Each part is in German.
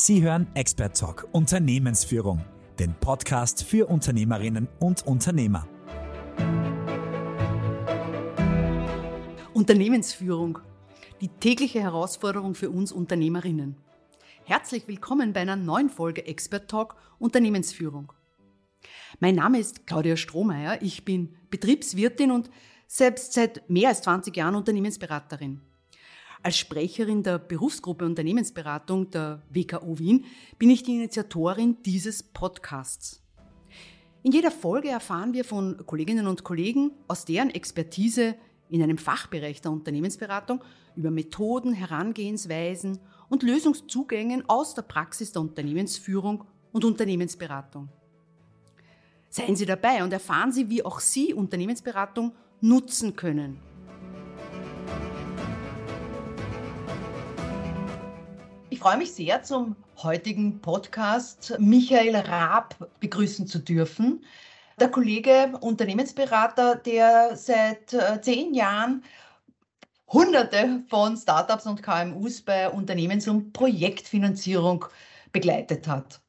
Sie hören Expert Talk Unternehmensführung, den Podcast für Unternehmerinnen und Unternehmer. Unternehmensführung, die tägliche Herausforderung für uns Unternehmerinnen. Herzlich willkommen bei einer neuen Folge Expert Talk Unternehmensführung. Mein Name ist Claudia Strohmeier, ich bin Betriebswirtin und selbst seit mehr als 20 Jahren Unternehmensberaterin. Als Sprecherin der Berufsgruppe Unternehmensberatung der WKO Wien bin ich die Initiatorin dieses Podcasts. In jeder Folge erfahren wir von Kolleginnen und Kollegen aus deren Expertise in einem Fachbereich der Unternehmensberatung über Methoden, Herangehensweisen und Lösungszugängen aus der Praxis der Unternehmensführung und Unternehmensberatung. Seien Sie dabei und erfahren Sie, wie auch Sie Unternehmensberatung nutzen können Ich freue mich sehr, zum heutigen Podcast Michael Raab begrüßen zu dürfen. Der Kollege Unternehmensberater, der seit äh, zehn Jahren Hunderte von Startups und KMUs bei Unternehmens- und Projektfinanzierung begleitet hat.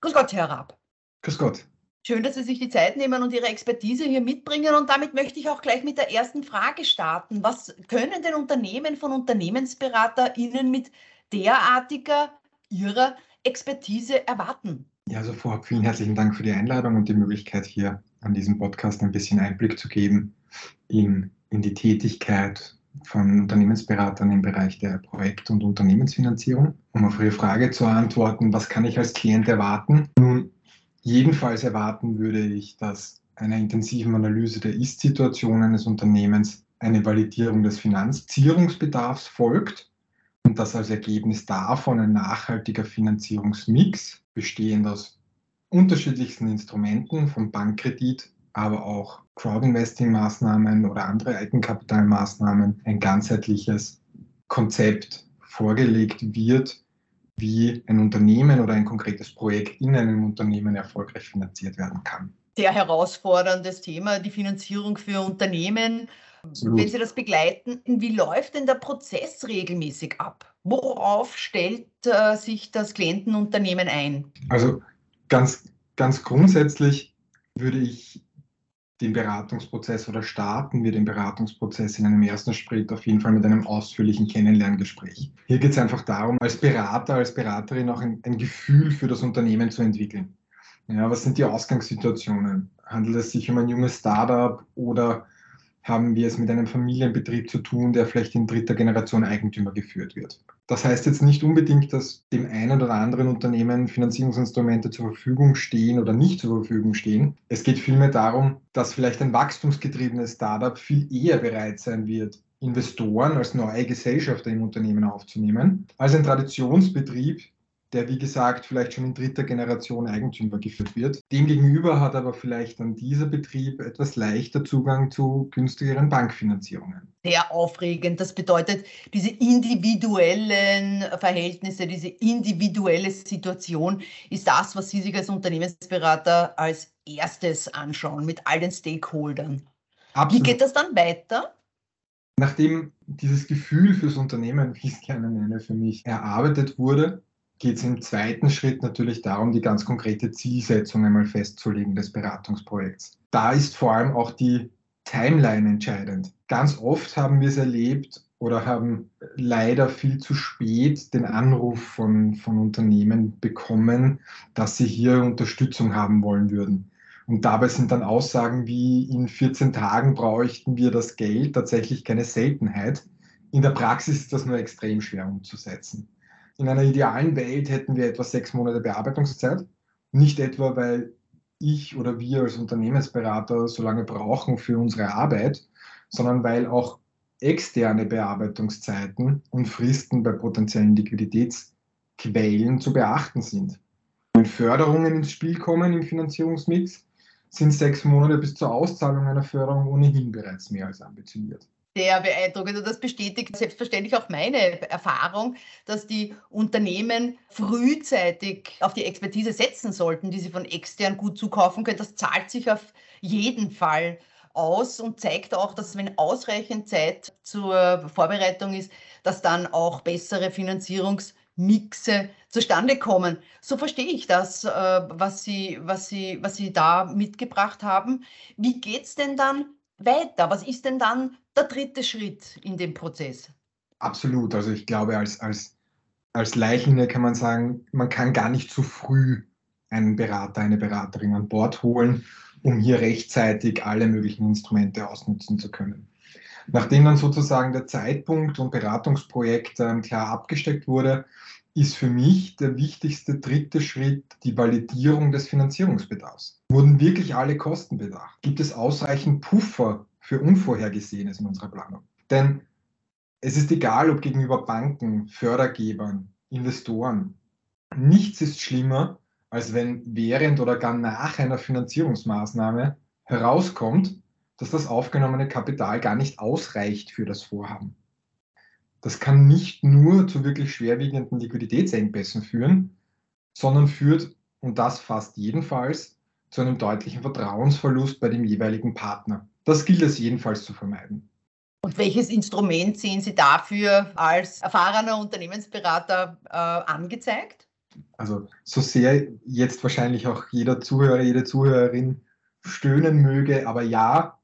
Grüß Gott, Herr Raab. Grüß Gott. Schön, dass Sie sich die Zeit nehmen und Ihre Expertise hier mitbringen. Und damit möchte ich auch gleich mit der ersten Frage starten. Was können denn Unternehmen von Unternehmensberater Ihnen mit derartiger Ihrer Expertise erwarten? Ja, also vorab vielen herzlichen Dank für die Einladung und die Möglichkeit, hier an diesem Podcast ein bisschen Einblick zu geben in, in die Tätigkeit von Unternehmensberatern im Bereich der Projekt- und Unternehmensfinanzierung. Um auf Ihre Frage zu antworten, was kann ich als Klient erwarten? Nun, jedenfalls erwarten würde ich, dass einer intensiven Analyse der Ist-Situation eines Unternehmens eine Validierung des Finanzierungsbedarfs folgt und dass als Ergebnis davon ein nachhaltiger Finanzierungsmix bestehend aus unterschiedlichsten Instrumenten, vom Bankkredit, aber auch Crowdinvesting-Maßnahmen oder andere Eigenkapitalmaßnahmen, ein ganzheitliches Konzept vorgelegt wird, wie ein Unternehmen oder ein konkretes Projekt in einem Unternehmen erfolgreich finanziert werden kann. Sehr herausforderndes Thema, die Finanzierung für Unternehmen. Absolut. Wenn Sie das begleiten, wie läuft denn der Prozess regelmäßig ab? Worauf stellt äh, sich das Klientenunternehmen ein? Also ganz, ganz grundsätzlich würde ich den Beratungsprozess oder starten wir den Beratungsprozess in einem ersten Schritt auf jeden Fall mit einem ausführlichen Kennenlerngespräch. Hier geht es einfach darum, als Berater, als Beraterin auch ein, ein Gefühl für das Unternehmen zu entwickeln. Ja, was sind die Ausgangssituationen? Handelt es sich um ein junges Startup oder haben wir es mit einem Familienbetrieb zu tun, der vielleicht in dritter Generation Eigentümer geführt wird. Das heißt jetzt nicht unbedingt, dass dem einen oder anderen Unternehmen Finanzierungsinstrumente zur Verfügung stehen oder nicht zur Verfügung stehen. Es geht vielmehr darum, dass vielleicht ein wachstumsgetriebenes Startup viel eher bereit sein wird, Investoren als neue Gesellschafter im Unternehmen aufzunehmen, als ein Traditionsbetrieb, der wie gesagt vielleicht schon in dritter Generation Eigentümer geführt wird. Demgegenüber hat aber vielleicht dann dieser Betrieb etwas leichter Zugang zu günstigeren Bankfinanzierungen. Sehr aufregend. Das bedeutet, diese individuellen Verhältnisse, diese individuelle Situation ist das, was Sie sich als Unternehmensberater als erstes anschauen mit all den Stakeholdern. Absolut. Wie geht das dann weiter? Nachdem dieses Gefühl fürs Unternehmen, wie ich es gerne nenne, für mich erarbeitet wurde, geht es im zweiten Schritt natürlich darum, die ganz konkrete Zielsetzung einmal festzulegen des Beratungsprojekts. Da ist vor allem auch die Timeline entscheidend. Ganz oft haben wir es erlebt oder haben leider viel zu spät den Anruf von, von Unternehmen bekommen, dass sie hier Unterstützung haben wollen würden. Und dabei sind dann Aussagen wie, in 14 Tagen bräuchten wir das Geld tatsächlich keine Seltenheit. In der Praxis ist das nur extrem schwer umzusetzen. In einer idealen Welt hätten wir etwa sechs Monate Bearbeitungszeit. Nicht etwa, weil ich oder wir als Unternehmensberater so lange brauchen für unsere Arbeit, sondern weil auch externe Bearbeitungszeiten und Fristen bei potenziellen Liquiditätsquellen zu beachten sind. Wenn Förderungen ins Spiel kommen im Finanzierungsmix, sind sechs Monate bis zur Auszahlung einer Förderung ohnehin bereits mehr als ambitioniert sehr beeindruckend. Und das bestätigt selbstverständlich auch meine Erfahrung, dass die Unternehmen frühzeitig auf die Expertise setzen sollten, die sie von extern gut zukaufen können. Das zahlt sich auf jeden Fall aus und zeigt auch, dass wenn ausreichend Zeit zur Vorbereitung ist, dass dann auch bessere Finanzierungs Mixe zustande kommen. So verstehe ich das, äh, was Sie, was Sie, was Sie da mitgebracht haben. Wie geht es denn dann weiter? Was ist denn dann der dritte Schritt in dem Prozess? Absolut. Also ich glaube, als, als, als Leichende kann man sagen, man kann gar nicht zu früh einen Berater, eine Beraterin an Bord holen, um hier rechtzeitig alle möglichen Instrumente ausnutzen zu können. Nachdem dann sozusagen der Zeitpunkt und Beratungsprojekt ähm, klar abgesteckt wurde, ist für mich der wichtigste dritte Schritt die Validierung des Finanzierungsbedarfs. Wurden wirklich alle Kosten bedacht? Gibt es ausreichend Puffer für Unvorhergesehenes in unserer Planung? Denn es ist egal, ob gegenüber Banken, Fördergebern, Investoren. Nichts ist schlimmer, als wenn während oder gar nach einer Finanzierungsmaßnahme herauskommt, dass das aufgenommene Kapital gar nicht ausreicht für das Vorhaben. Das kann nicht nur zu wirklich schwerwiegenden Liquiditätsengpässen führen, sondern führt, und das fast jedenfalls, zu einem deutlichen Vertrauensverlust bei dem jeweiligen Partner. Das gilt es jedenfalls zu vermeiden. Und welches Instrument sehen Sie dafür als erfahrener Unternehmensberater äh, angezeigt? Also so sehr jetzt wahrscheinlich auch jeder Zuhörer, jede Zuhörerin stöhnen möge, aber ja,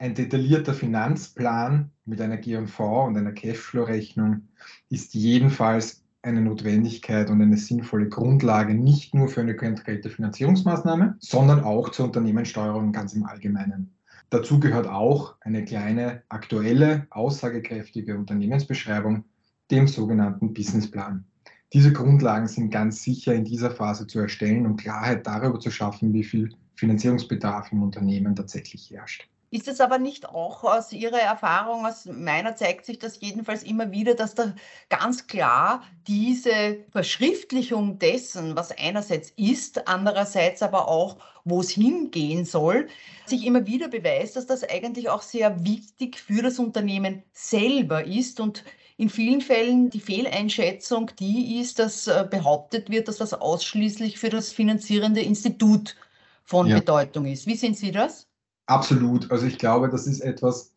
ein detaillierter Finanzplan mit einer G&V und einer Cashflow-Rechnung ist jedenfalls eine Notwendigkeit und eine sinnvolle Grundlage nicht nur für eine konkrete Finanzierungsmaßnahme, sondern auch zur Unternehmenssteuerung ganz im Allgemeinen. Dazu gehört auch eine kleine, aktuelle, aussagekräftige Unternehmensbeschreibung, dem sogenannten Businessplan. Diese Grundlagen sind ganz sicher in dieser Phase zu erstellen und Klarheit darüber zu schaffen, wie viel Finanzierungsbedarf im Unternehmen tatsächlich herrscht. Ist es aber nicht auch aus Ihrer Erfahrung, aus meiner zeigt sich das jedenfalls immer wieder, dass da ganz klar diese Verschriftlichung dessen, was einerseits ist, andererseits aber auch, wo es hingehen soll, sich immer wieder beweist, dass das eigentlich auch sehr wichtig für das Unternehmen selber ist und in vielen Fällen die Fehleinschätzung die ist, dass äh, behauptet wird, dass das ausschließlich für das finanzierende Institut von ja. Bedeutung ist. Wie sehen Sie das? Absolut. Also ich glaube, das ist etwas,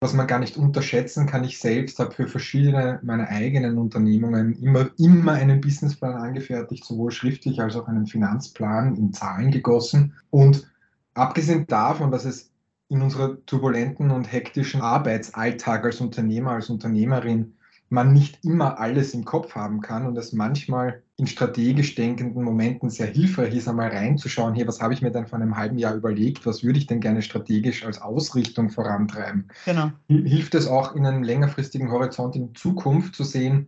was man gar nicht unterschätzen kann. Ich selbst habe für verschiedene meiner eigenen Unternehmungen immer, immer einen Businessplan angefertigt, sowohl schriftlich als auch einen Finanzplan in Zahlen gegossen. Und abgesehen davon, dass es in unserer turbulenten und hektischen Arbeitsalltag als Unternehmer, als Unternehmerin man nicht immer alles im Kopf haben kann und es manchmal in strategisch denkenden Momenten sehr hilfreich ist, einmal reinzuschauen, hier, was habe ich mir denn vor einem halben Jahr überlegt, was würde ich denn gerne strategisch als Ausrichtung vorantreiben. Genau. Hilft es auch in einem längerfristigen Horizont in Zukunft zu sehen,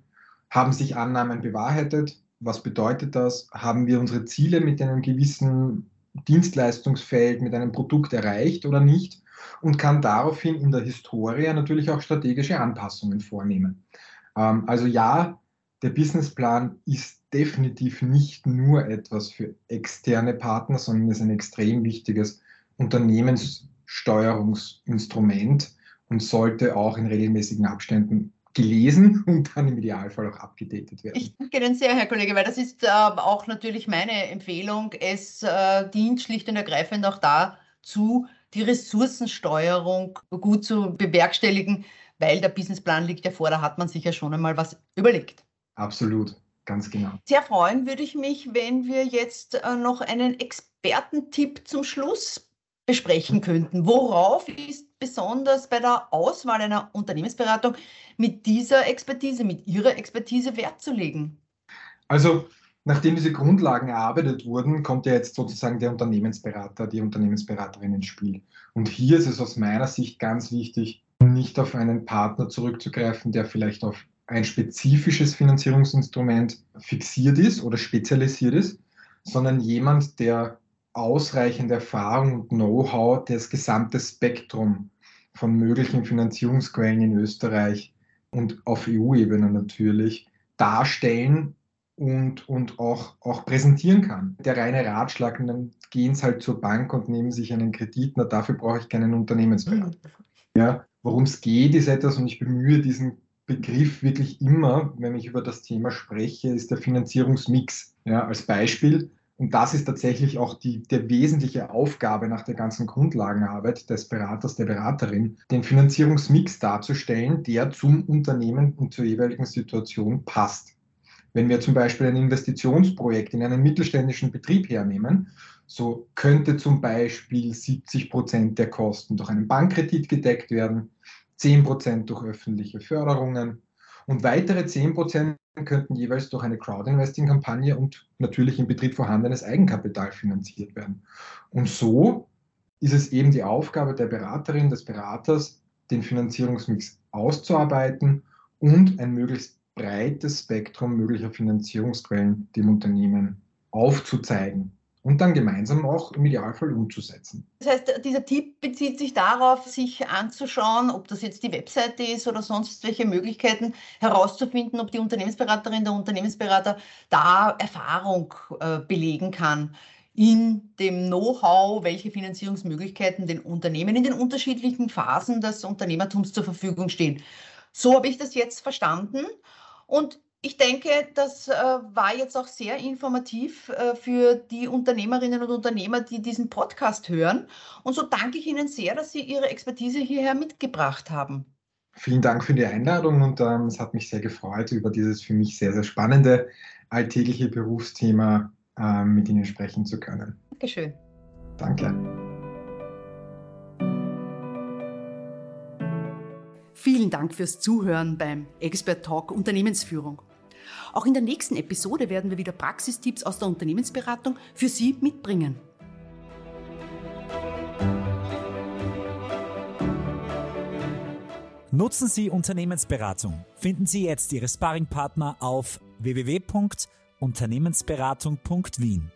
haben sich Annahmen bewahrheitet, was bedeutet das, haben wir unsere Ziele mit einem gewissen Dienstleistungsfeld, mit einem Produkt erreicht oder nicht und kann daraufhin in der Historie natürlich auch strategische Anpassungen vornehmen. Ähm, also ja, der Businessplan ist definitiv nicht nur etwas für externe Partner, sondern ist ein extrem wichtiges Unternehmenssteuerungsinstrument und sollte auch in regelmäßigen Abständen gelesen und dann im Idealfall auch abgedatet werden. Ich danke Ihnen sehr, Herr Kollege, weil das ist äh, auch natürlich meine Empfehlung. Es äh, dient schlicht und ergreifend auch dazu, die Ressourcensteuerung gut zu bewerkstelligen, weil der Businessplan liegt ja vor, da hat man sich ja schon einmal was überlegt. Absolut, ganz genau. Sehr freuen würde ich mich, wenn wir jetzt äh, noch einen Expertentipp zum Schluss besprechen könnten. Worauf ist besonders bei der Auswahl einer Unternehmensberatung mit dieser Expertise, mit Ihrer Expertise Wert zu legen? Also Nachdem diese Grundlagen erarbeitet wurden, kommt ja jetzt sozusagen der Unternehmensberater, die Unternehmensberaterin ins Spiel. Und hier ist es aus meiner Sicht ganz wichtig, nicht auf einen Partner zurückzugreifen, der vielleicht auf ein spezifisches Finanzierungsinstrument fixiert ist oder spezialisiert ist, sondern jemand, der ausreichend Erfahrung und Know-how das gesamte Spektrum von möglichen Finanzierungsquellen in Österreich und auf EU-Ebene natürlich darstellen und, und auch, auch präsentieren kann. Der reine Ratschlag, dann gehen Sie halt zur Bank und nehmen sich einen Kredit, na dafür brauche ich keinen Unternehmensberater. Ja, worum es geht, ist etwas, und ich bemühe diesen Begriff wirklich immer, wenn ich über das Thema spreche, ist der Finanzierungsmix. Ja, als Beispiel. Und das ist tatsächlich auch die der wesentliche Aufgabe nach der ganzen Grundlagenarbeit des Beraters, der Beraterin, den Finanzierungsmix darzustellen, der zum Unternehmen und zur jeweiligen Situation passt. Wenn wir zum Beispiel ein Investitionsprojekt in einen mittelständischen Betrieb hernehmen, so könnte zum Beispiel 70 Prozent der Kosten durch einen Bankkredit gedeckt werden, 10 Prozent durch öffentliche Förderungen und weitere 10 Prozent könnten jeweils durch eine Crowdinvesting-Kampagne und natürlich im Betrieb vorhandenes Eigenkapital finanziert werden. Und so ist es eben die Aufgabe der Beraterin, des Beraters, den Finanzierungsmix auszuarbeiten und ein möglichst breites Spektrum möglicher Finanzierungsquellen dem Unternehmen aufzuzeigen und dann gemeinsam auch im Idealfall umzusetzen. Das heißt, dieser Tipp bezieht sich darauf, sich anzuschauen, ob das jetzt die Webseite ist oder sonst welche Möglichkeiten herauszufinden, ob die Unternehmensberaterin, der Unternehmensberater da Erfahrung äh, belegen kann in dem Know-how, welche Finanzierungsmöglichkeiten den Unternehmen in den unterschiedlichen Phasen des Unternehmertums zur Verfügung stehen. So habe ich das jetzt verstanden. Und ich denke, das äh, war jetzt auch sehr informativ äh, für die Unternehmerinnen und Unternehmer, die diesen Podcast hören. Und so danke ich Ihnen sehr, dass Sie Ihre Expertise hierher mitgebracht haben. Vielen Dank für die Einladung und ähm, es hat mich sehr gefreut, über dieses für mich sehr, sehr spannende alltägliche Berufsthema äh, mit Ihnen sprechen zu können. Dankeschön. Danke. Vielen Dank fürs Zuhören beim Expert Talk Unternehmensführung. Auch in der nächsten Episode werden wir wieder Praxistipps aus der Unternehmensberatung für Sie mitbringen. Nutzen Sie Unternehmensberatung. Finden Sie jetzt Ihre Sparringpartner auf www.unternehmensberatung.wien.